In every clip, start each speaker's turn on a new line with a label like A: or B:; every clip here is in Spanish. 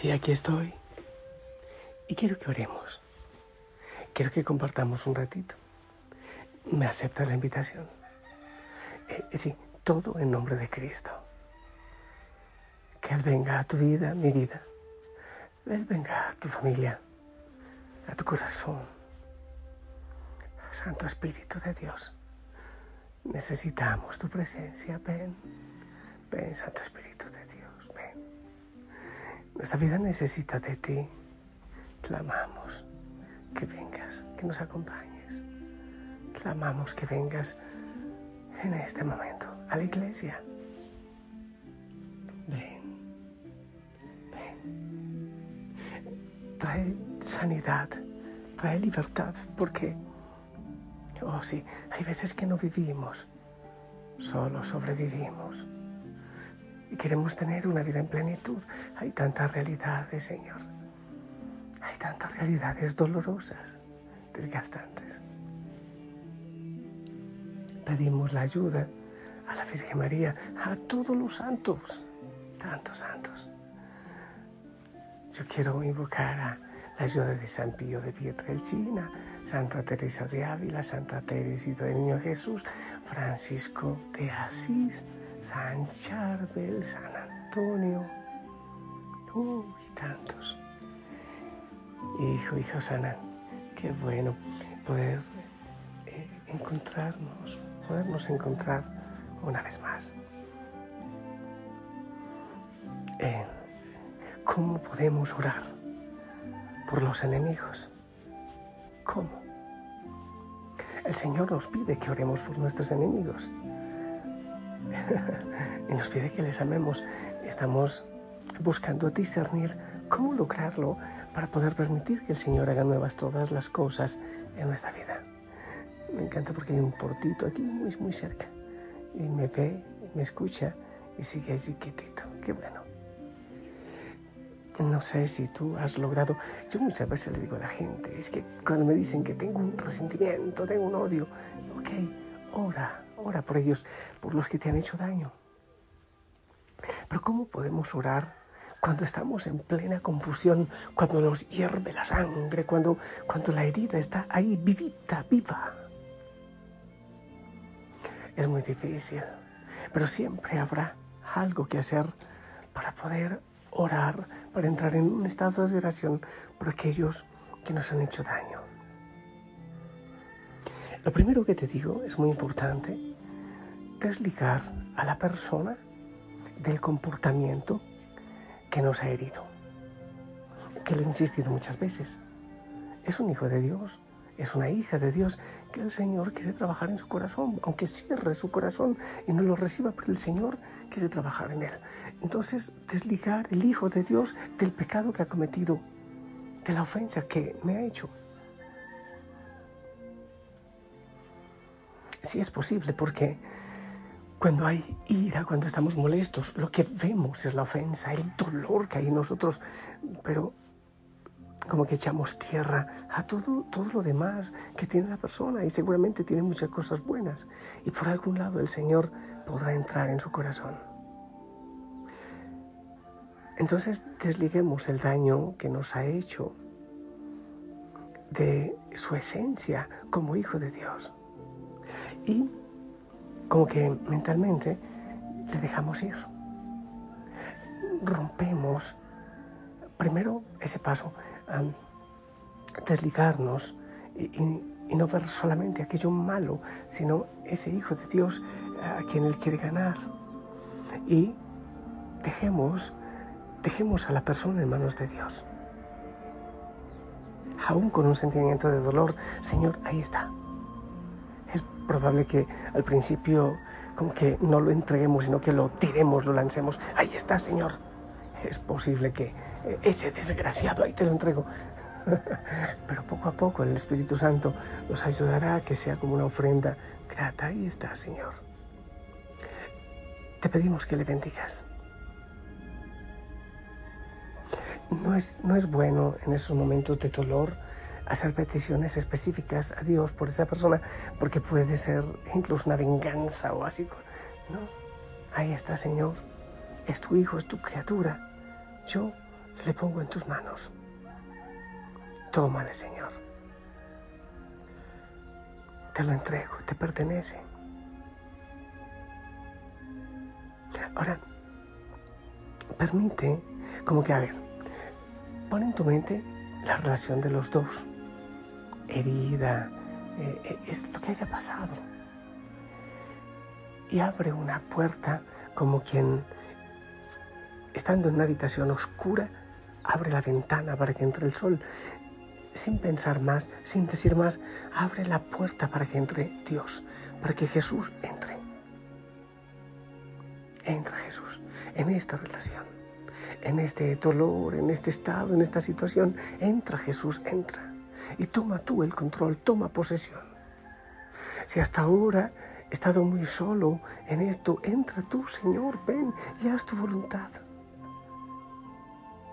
A: Sí, aquí estoy. Y quiero que oremos. Quiero que compartamos un ratito. ¿Me aceptas la invitación? Eh, eh, sí, todo en nombre de Cristo. Que Él venga a tu vida, mi vida. Él venga a tu familia, a tu corazón. Santo Espíritu de Dios, necesitamos tu presencia. Ven, ven, Santo Espíritu de Dios. Nuestra vida necesita de ti. Clamamos que vengas, que nos acompañes. Clamamos que vengas en este momento a la iglesia. Ven, ven. Trae sanidad, trae libertad, porque, oh sí, hay veces que no vivimos, solo sobrevivimos. Y queremos tener una vida en plenitud. Hay tantas realidades, Señor. Hay tantas realidades dolorosas, desgastantes pedimos la ayuda a la Virgen María, a todos los santos, tantos santos. Yo quiero invocar a la ayuda de San Pío de Pietrelcina, Santa Teresa de Ávila, Santa Teresita del Niño Jesús, Francisco de Asís, San Charbel, San Antonio, uy, tantos. Hijo, hijo Sana, qué bueno poder eh, encontrarnos, podernos encontrar una vez más. ¿Cómo podemos orar por los enemigos? ¿Cómo? El Señor nos pide que oremos por nuestros enemigos. y nos pide que les amemos. Estamos buscando discernir cómo lograrlo para poder permitir que el Señor haga nuevas todas las cosas en nuestra vida. Me encanta porque hay un portito aquí muy, muy cerca. Y me ve, me escucha y sigue allí quietito. Qué bueno. No sé si tú has logrado. Yo muchas veces le digo a la gente, es que cuando me dicen que tengo un resentimiento, tengo un odio, ok, ora, ora por ellos, por los que te han hecho daño. Pero ¿cómo podemos orar cuando estamos en plena confusión, cuando nos hierve la sangre, cuando, cuando la herida está ahí vivita, viva? es muy difícil, pero siempre habrá algo que hacer para poder orar, para entrar en un estado de oración por aquellos que nos han hecho daño. Lo primero que te digo es muy importante, desligar a la persona del comportamiento que nos ha herido, que lo he insistido muchas veces. Es un hijo de Dios, es una hija de Dios que el Señor quiere trabajar en su corazón, aunque cierre su corazón y no lo reciba, pero el Señor quiere trabajar en él. Entonces, desligar el Hijo de Dios del pecado que ha cometido, de la ofensa que me ha hecho. Sí es posible porque cuando hay ira, cuando estamos molestos, lo que vemos es la ofensa, el dolor que hay en nosotros, pero como que echamos tierra a todo, todo lo demás que tiene la persona y seguramente tiene muchas cosas buenas y por algún lado el Señor podrá entrar en su corazón. Entonces desliguemos el daño que nos ha hecho de su esencia como hijo de Dios y como que mentalmente le dejamos ir. Rompemos primero ese paso desligarnos y, no ver solamente aquello malo, sino ese Hijo de Dios a quien Él quiere ganar. Y dejemos, dejemos a la persona en manos de Dios. Aún con un sentimiento de dolor, Señor, ahí está. Probable que al principio como que no lo entreguemos, sino que lo tiremos, lo lancemos. Ahí está, Señor. Es posible que ese desgraciado, ahí te lo entrego. Pero poco a poco el Espíritu Santo nos ayudará a que sea como una ofrenda grata. Ahí está, Señor. Te pedimos que le bendigas. No es, no es bueno en esos momentos de dolor hacer peticiones específicas a Dios por esa persona, porque puede ser incluso una venganza o así. No, ahí está, Señor. es tu hijo, es tu criatura. Yo le pongo en tus manos. Tómale, Señor. Te lo entrego, te pertenece. Ahora, permite, como que, a ver, pon en tu mente la relación de los dos. Herida, eh, eh, es lo que haya pasado. Y abre una puerta como quien, estando en una habitación oscura, abre la ventana para que entre el sol. Sin pensar más, sin decir más, abre la puerta para que entre Dios, para que Jesús entre. Entra Jesús en esta relación, en este dolor, en este estado, en esta situación. Entra Jesús, entra. Y toma tú el control, toma posesión. Si hasta ahora he estado muy solo en esto, entra tú, Señor, ven y haz tu voluntad.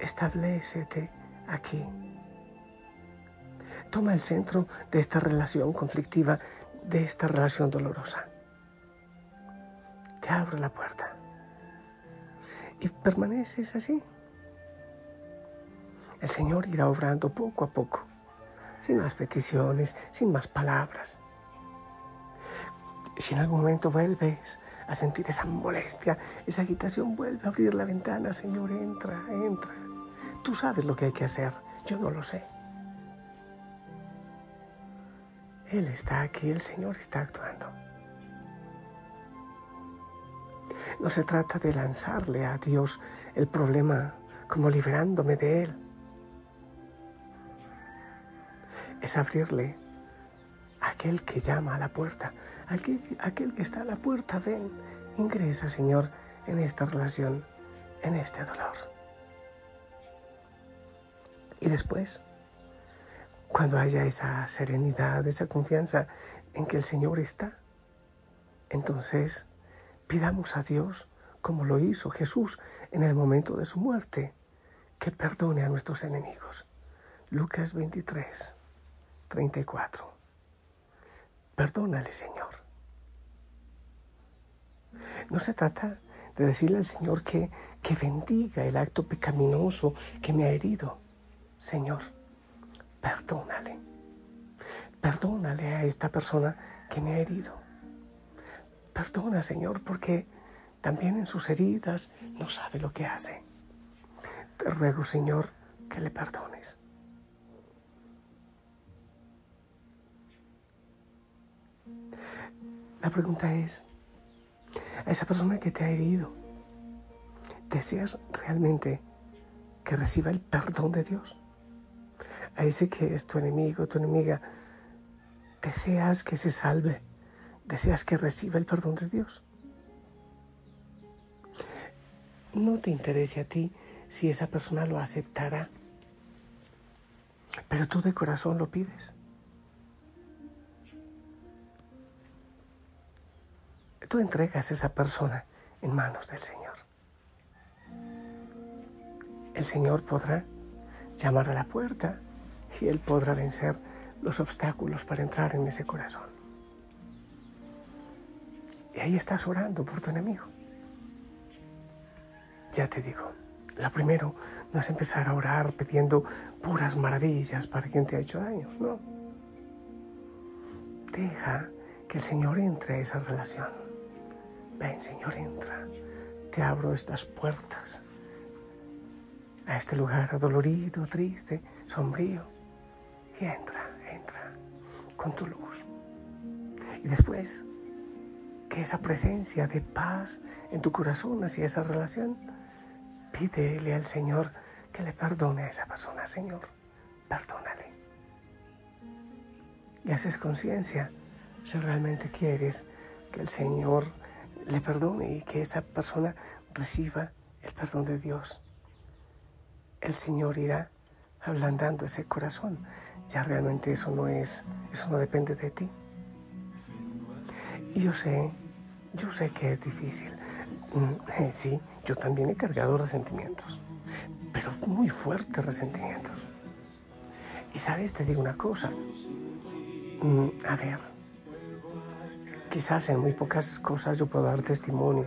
A: Establecete aquí. Toma el centro de esta relación conflictiva, de esta relación dolorosa. Te abro la puerta. Y permaneces así. El Señor irá obrando poco a poco, sin más peticiones, sin más palabras. Si en algún momento vuelves a sentir esa molestia, esa agitación, vuelve a abrir la ventana, Señor, entra, entra. Tú sabes lo que hay que hacer, yo no lo sé. Él está aquí, el Señor está actuando. No se trata de lanzarle a Dios el problema como liberándome de Él. Es abrirle a aquel que llama a la puerta, aquel, aquel que está a la puerta, ven, ingresa Señor en esta relación, en este dolor. Y después, cuando haya esa serenidad, esa confianza en que el Señor está, entonces Pidamos a Dios, como lo hizo Jesús en el momento de su muerte, que perdone a nuestros enemigos. Lucas 23, 34. Perdónale, Señor. No se trata de decirle al Señor que, que bendiga el acto pecaminoso que me ha herido. Señor, perdónale. Perdónale a esta persona que me ha herido. Perdona, Señor, porque también en sus heridas no sabe lo que hace. Te ruego, Señor, que le perdones. La pregunta es, a esa persona que te ha herido, ¿deseas realmente que reciba el perdón de Dios? A ese que es tu enemigo, tu enemiga, ¿deseas que se salve? deseas que reciba el perdón de Dios. No te interese a ti si esa persona lo aceptará, pero tú de corazón lo pides. Tú entregas a esa persona en manos del Señor. El Señor podrá llamar a la puerta y Él podrá vencer los obstáculos para entrar en ese corazón. Y ahí estás orando por tu enemigo. Ya te digo, lo primero no es empezar a orar pidiendo puras maravillas para quien te ha hecho daño, no. Deja que el Señor entre a esa relación. Ven, Señor, entra. Te abro estas puertas a este lugar adolorido, triste, sombrío. Y entra, entra con tu luz. Y después que esa presencia de paz en tu corazón hacia esa relación, pídele al Señor que le perdone a esa persona, Señor, perdónale. Y haces conciencia si realmente quieres que el Señor le perdone y que esa persona reciba el perdón de Dios. El Señor irá ablandando ese corazón. Ya realmente eso no es, eso no depende de ti. Y yo sé, yo sé que es difícil. Mm, sí, yo también he cargado resentimientos, pero muy fuertes resentimientos. Y sabes, te digo una cosa. Mm, a ver, quizás en muy pocas cosas yo puedo dar testimonio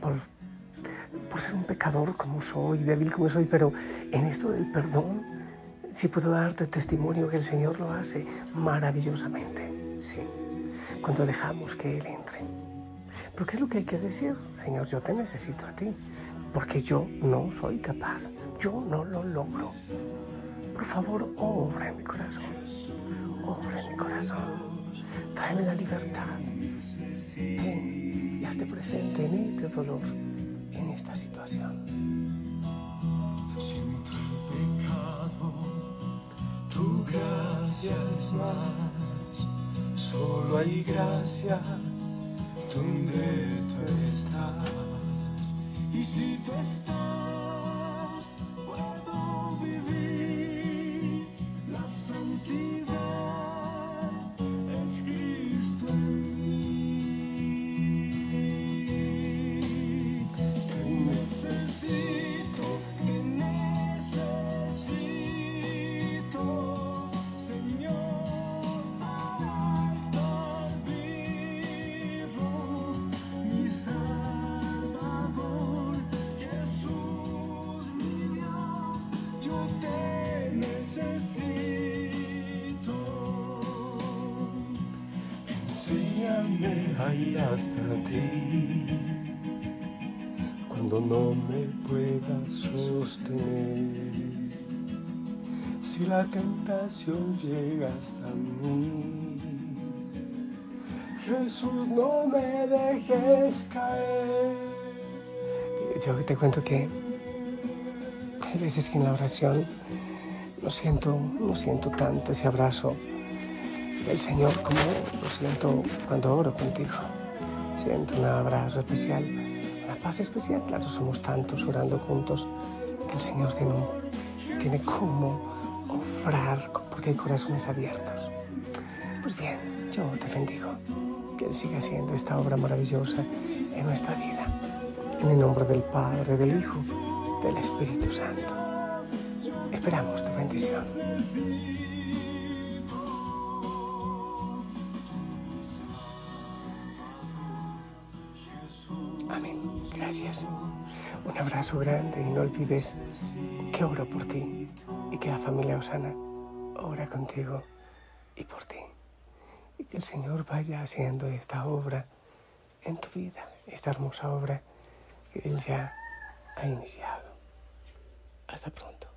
A: por por ser un pecador como soy, débil como soy, pero en esto del perdón, sí puedo darte testimonio que el Señor lo hace maravillosamente, sí, cuando dejamos que Él entre. Pero ¿qué es lo que hay que decir? Señor, yo te necesito a ti, porque yo no soy capaz, yo no lo logro. Por favor, obra en mi corazón, obra en mi corazón, tráeme la libertad. Ven y hazte presente en este dolor, en esta situación.
B: Siento el pecado, tu gracia es más, solo hay gracia donde tú estás. Y si tú estás, necesito. Enséñame a hasta ti cuando no me pueda sostener. Si la tentación llega hasta mí, Jesús, no me dejes caer.
A: Yo te cuento que hay veces que en la oración no siento, no siento tanto ese abrazo del Señor como lo siento cuando oro contigo. Siento un abrazo especial, una paz especial. Claro, somos tantos orando juntos que el Señor tiene, tiene como ofrar porque hay corazones abiertos. Pues bien, yo te bendigo. Que Él siga haciendo esta obra maravillosa en nuestra vida. En el nombre del Padre, del Hijo, del Espíritu Santo. Esperamos tu bendición. Amén. Gracias. Un abrazo grande y no olvides que oro por ti y que la familia Osana ora contigo y por ti. Y que el Señor vaya haciendo esta obra en tu vida, esta hermosa obra que Él ya ha iniciado. Hasta pronto.